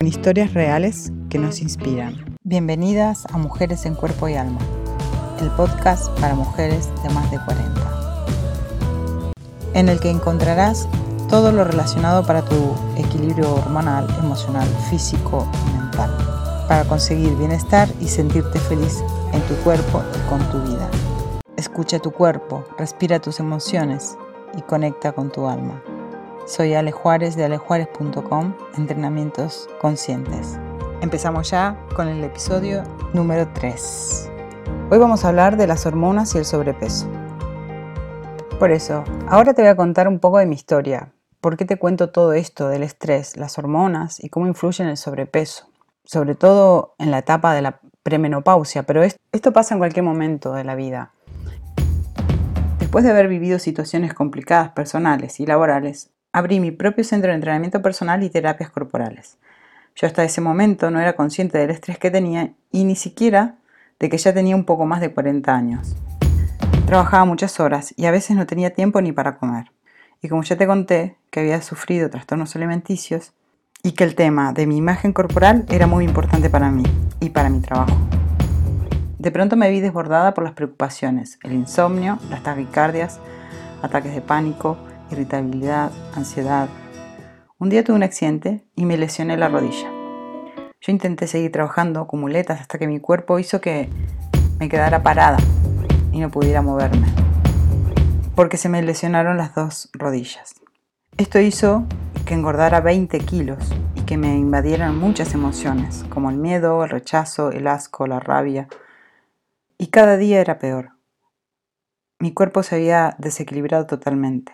con historias reales que nos inspiran. Bienvenidas a Mujeres en Cuerpo y Alma, el podcast para mujeres de más de 40, en el que encontrarás todo lo relacionado para tu equilibrio hormonal, emocional, físico y mental, para conseguir bienestar y sentirte feliz en tu cuerpo y con tu vida. Escucha tu cuerpo, respira tus emociones y conecta con tu alma. Soy Ale Juárez de alejuárez.com, Entrenamientos Conscientes. Empezamos ya con el episodio número 3. Hoy vamos a hablar de las hormonas y el sobrepeso. Por eso, ahora te voy a contar un poco de mi historia. ¿Por qué te cuento todo esto del estrés, las hormonas y cómo influyen en el sobrepeso? Sobre todo en la etapa de la premenopausia, pero esto pasa en cualquier momento de la vida. Después de haber vivido situaciones complicadas personales y laborales, abrí mi propio centro de entrenamiento personal y terapias corporales. Yo hasta ese momento no era consciente del estrés que tenía y ni siquiera de que ya tenía un poco más de 40 años. Trabajaba muchas horas y a veces no tenía tiempo ni para comer. Y como ya te conté que había sufrido trastornos alimenticios y que el tema de mi imagen corporal era muy importante para mí y para mi trabajo. De pronto me vi desbordada por las preocupaciones, el insomnio, las taquicardias, ataques de pánico, irritabilidad, ansiedad. Un día tuve un accidente y me lesioné la rodilla. Yo intenté seguir trabajando con muletas hasta que mi cuerpo hizo que me quedara parada y no pudiera moverme, porque se me lesionaron las dos rodillas. Esto hizo que engordara 20 kilos y que me invadieran muchas emociones, como el miedo, el rechazo, el asco, la rabia. Y cada día era peor. Mi cuerpo se había desequilibrado totalmente.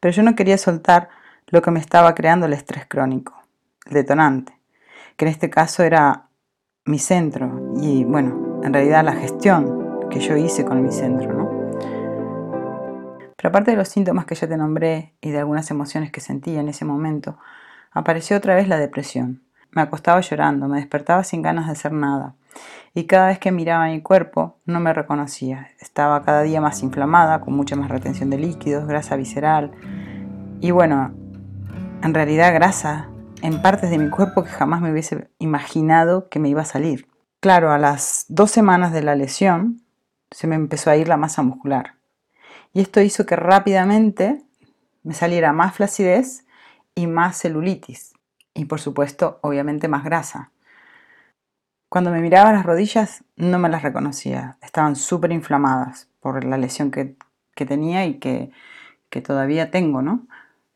Pero yo no quería soltar lo que me estaba creando el estrés crónico, el detonante, que en este caso era mi centro y bueno, en realidad la gestión que yo hice con mi centro, ¿no? Pero aparte de los síntomas que ya te nombré y de algunas emociones que sentía en ese momento, apareció otra vez la depresión. Me acostaba llorando, me despertaba sin ganas de hacer nada. Y cada vez que miraba mi cuerpo no me reconocía. Estaba cada día más inflamada, con mucha más retención de líquidos, grasa visceral. Y bueno, en realidad grasa en partes de mi cuerpo que jamás me hubiese imaginado que me iba a salir. Claro, a las dos semanas de la lesión se me empezó a ir la masa muscular. Y esto hizo que rápidamente me saliera más flacidez y más celulitis. Y por supuesto, obviamente más grasa. Cuando me miraba las rodillas no me las reconocía, estaban súper inflamadas por la lesión que, tenía y que, que todavía tengo, ¿no?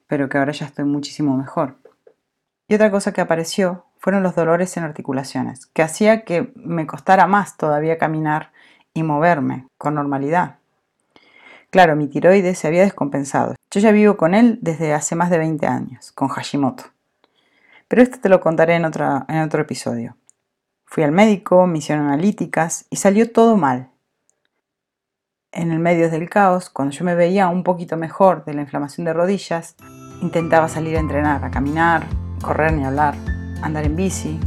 Pero que ahora ya estoy muchísimo mejor. Y otra cosa que apareció fueron los dolores en articulaciones, que hacía que me costara más todavía caminar y moverme con normalidad. Claro, mi tiroides se había descompensado. Yo ya vivo con él desde hace más de 20 años, con Hashimoto. Pero esto te lo contaré en, en otro episodio. Fui al médico, me analíticas y salió todo mal. En el medio del caos, cuando yo me veía un poquito mejor de la inflamación de rodillas, intentaba salir a entrenar, a caminar, correr ni hablar, andar en bici.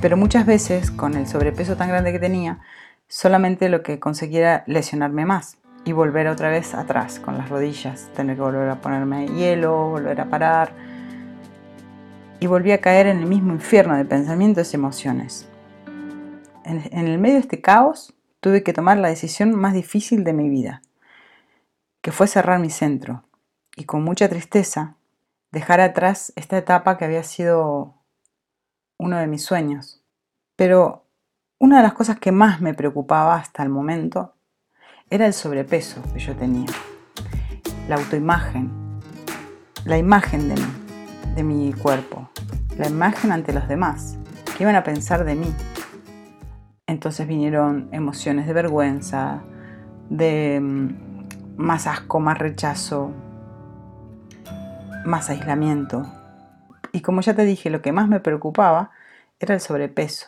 Pero muchas veces, con el sobrepeso tan grande que tenía, solamente lo que conseguía lesionarme más y volver otra vez atrás con las rodillas, tener que volver a ponerme hielo, volver a parar y volví a caer en el mismo infierno de pensamientos y emociones. En, el medio de este caos tuve que tomar la decisión más difícil de mi vida, que fue cerrar mi centro y con mucha tristeza dejar atrás esta etapa que había sido uno de mis sueños. Pero una de las cosas que más me preocupaba hasta el momento era el sobrepeso que yo tenía, la autoimagen, la imagen de mi cuerpo, la imagen ante los demás, qué iban a pensar de mí. Entonces vinieron emociones de vergüenza, de mm, más asco, más rechazo, más aislamiento. Y como ya te dije, lo que más me preocupaba era el sobrepeso.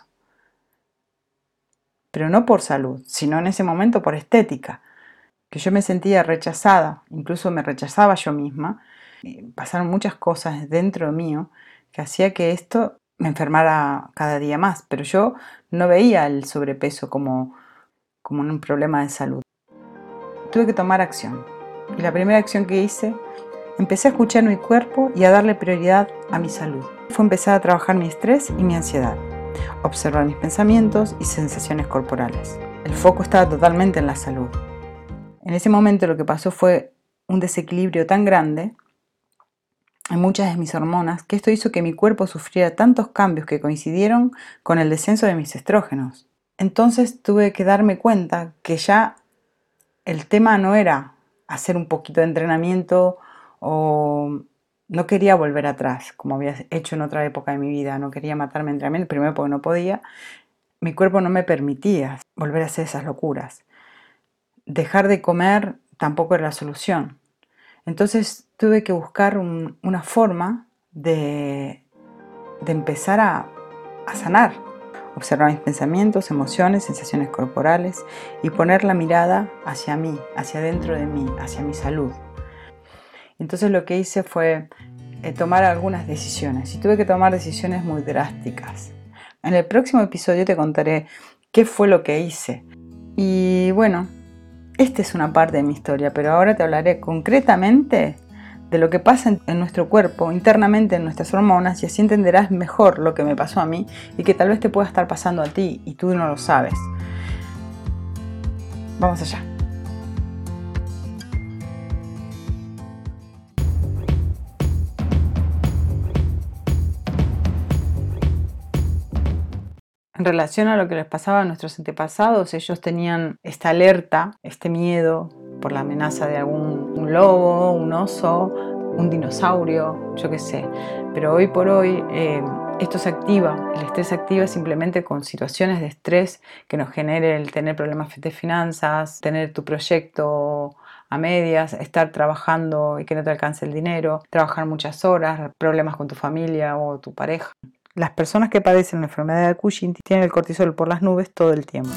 Pero no por salud, sino en ese momento por estética, que yo me sentía rechazada, incluso me rechazaba yo misma pasaron muchas cosas dentro mío que hacía que esto me enfermara cada día más, pero yo no veía el sobrepeso como, como un problema de salud. Tuve que tomar acción y la primera acción que hice, empecé a escuchar mi cuerpo y a darle prioridad a mi salud. fue empezar a trabajar mi estrés y mi ansiedad, observar mis pensamientos y sensaciones corporales. El foco estaba totalmente en la salud. En ese momento lo que pasó fue un desequilibrio tan grande en muchas de mis hormonas que esto hizo que mi cuerpo sufriera tantos cambios que coincidieron con el descenso de mis estrógenos. Entonces tuve que darme cuenta que ya el tema no era hacer un poquito de entrenamiento o no quería volver atrás, como había hecho en otra época de mi vida, no quería matarme en entrenamiento, primero porque no podía, mi cuerpo no me permitía volver a hacer esas locuras. Dejar de comer tampoco era la solución. Entonces tuve que buscar una forma de, empezar a, sanar, observar mis pensamientos, emociones, sensaciones corporales y poner la mirada hacia mí, hacia dentro de mí, hacia mi salud. Entonces lo que hice fue eh, tomar algunas decisiones y tuve que tomar decisiones muy drásticas. En el próximo episodio te contaré qué fue lo que hice. Y bueno, esta es una parte de mi historia, pero ahora te hablaré concretamente de lo que pasa en, nuestro cuerpo, internamente en nuestras hormonas, y así entenderás mejor lo que me pasó a mí y que tal vez te pueda estar pasando a ti y tú no lo sabes. Vamos allá. En relación a lo que les pasaba a nuestros antepasados, ellos tenían esta alerta, este miedo por la amenaza de algún lobo, un oso, un dinosaurio, yo qué sé. Pero hoy por hoy eh, esto se activa, el estrés se activa simplemente con situaciones de estrés que nos genere el tener problemas de finanzas, tener tu proyecto a medias, estar trabajando y que no te alcance el dinero, trabajar muchas horas, problemas con tu familia o tu pareja. Las personas que padecen la enfermedad de Cushing tienen el cortisol por las nubes todo el tiempo.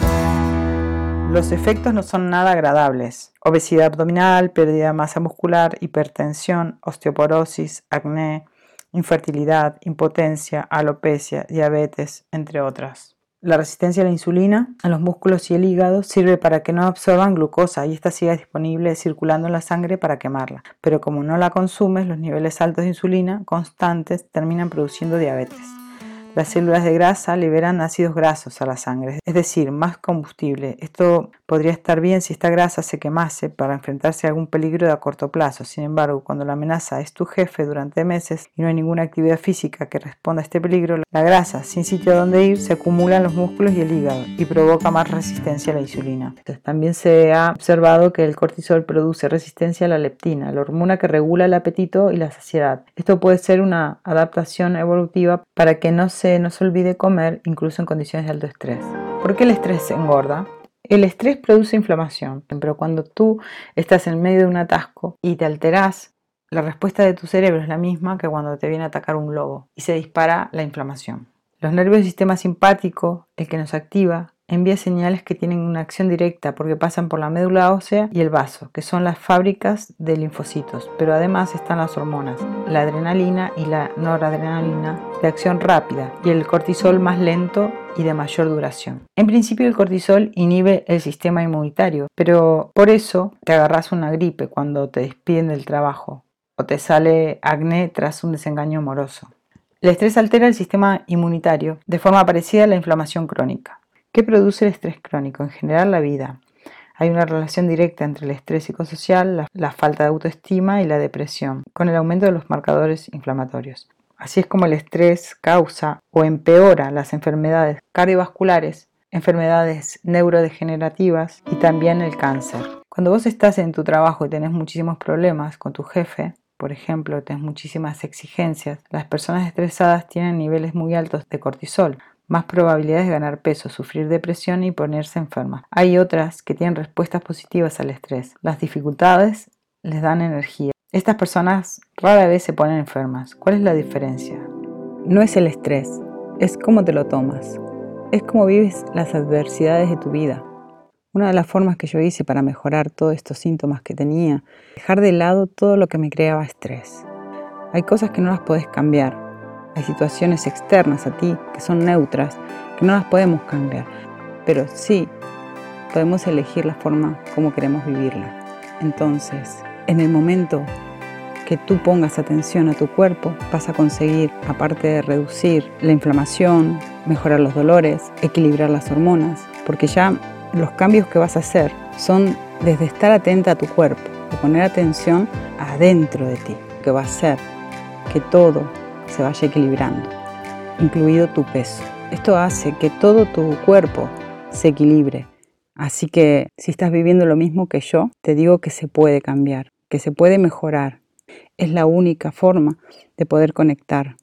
Los efectos no son nada agradables. Obesidad abdominal, pérdida de masa muscular, hipertensión, osteoporosis, acné, infertilidad, impotencia, alopecia, diabetes, entre otras. La resistencia a la insulina, a los músculos y el hígado sirve para que no absorban glucosa y esta siga disponible circulando en la sangre para quemarla. Pero como no la consumes, los niveles altos de insulina constantes terminan produciendo diabetes. Las células de grasa liberan ácidos grasos a la sangre, es decir, más combustible. Esto podría estar bien si esta grasa se quemase para enfrentarse a algún peligro de a corto plazo. Sin embargo, cuando la amenaza es tu jefe durante meses y no hay ninguna actividad física que responda a este peligro, la grasa, sin sitio a donde ir, se acumula en los músculos y el hígado y provoca más resistencia a la insulina. también se ha observado que el cortisol produce resistencia a la leptina, la hormona que regula el apetito y la saciedad. Esto puede ser una adaptación evolutiva para que no se no se olvide comer incluso en condiciones de alto estrés. ¿Por qué el estrés engorda? El estrés produce inflamación, pero cuando tú estás en medio de un atasco y te alteras, la respuesta de tu cerebro es la misma que cuando te viene a atacar un lobo y se dispara la inflamación. Los nervios del sistema simpático, el que nos activa, envía señales que tienen una acción directa porque pasan por la médula ósea y el vaso, que son las fábricas de linfocitos, pero además están las hormonas, la adrenalina y la noradrenalina de acción rápida y el cortisol más lento y de mayor duración. En principio el cortisol inhibe el sistema inmunitario, pero por eso te agarras una gripe cuando te despiden del trabajo o te sale acné tras un desengaño amoroso. El estrés altera el sistema inmunitario de forma parecida a la inflamación crónica. ¿Qué produce el estrés crónico? En general, la vida. Hay una relación directa entre el estrés psicosocial, la, falta de autoestima y la depresión, con el aumento de los marcadores inflamatorios. Así es como el estrés causa o empeora las enfermedades cardiovasculares, enfermedades neurodegenerativas y también el cáncer. Cuando vos estás en tu trabajo y tenés muchísimos problemas con tu jefe, por ejemplo, tenés muchísimas exigencias, las personas estresadas tienen niveles muy altos de cortisol, más probabilidades de ganar peso, sufrir depresión y ponerse enferma. Hay otras que tienen respuestas positivas al estrés. Las dificultades les dan energía. Estas personas rara vez se ponen enfermas. ¿Cuál es la diferencia? No es el estrés, es cómo te lo tomas. Es cómo vives las adversidades de tu vida. Una de las formas que yo hice para mejorar todos estos síntomas que tenía, dejar de lado todo lo que me creaba estrés. Hay cosas que no las puedes cambiar, hay situaciones externas a ti que son neutras, que no las podemos cambiar, pero sí podemos elegir la forma como queremos vivirla. Entonces, en el momento que tú pongas atención a tu cuerpo, vas a conseguir, aparte de reducir la inflamación, mejorar los dolores, equilibrar las hormonas, porque ya los cambios que vas a hacer son desde estar atenta a tu cuerpo, de poner atención adentro de ti, que va a hacer que todo se vaya equilibrando, incluido tu peso. Esto hace que todo tu cuerpo se equilibre. Así que si estás viviendo lo mismo que yo, te digo que se puede cambiar, que se puede mejorar. Es la única forma de poder conectar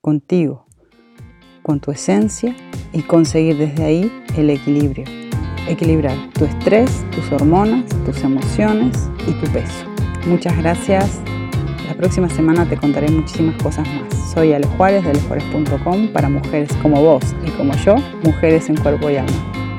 contigo, con tu esencia y conseguir desde ahí el equilibrio. Equilibrar tu estrés, tus hormonas, tus emociones y tu peso. Muchas gracias. La próxima semana te contaré muchísimas cosas más. Soy Ale Juárez de alejuárez.com para mujeres como vos y como yo, mujeres en cuerpo y alma.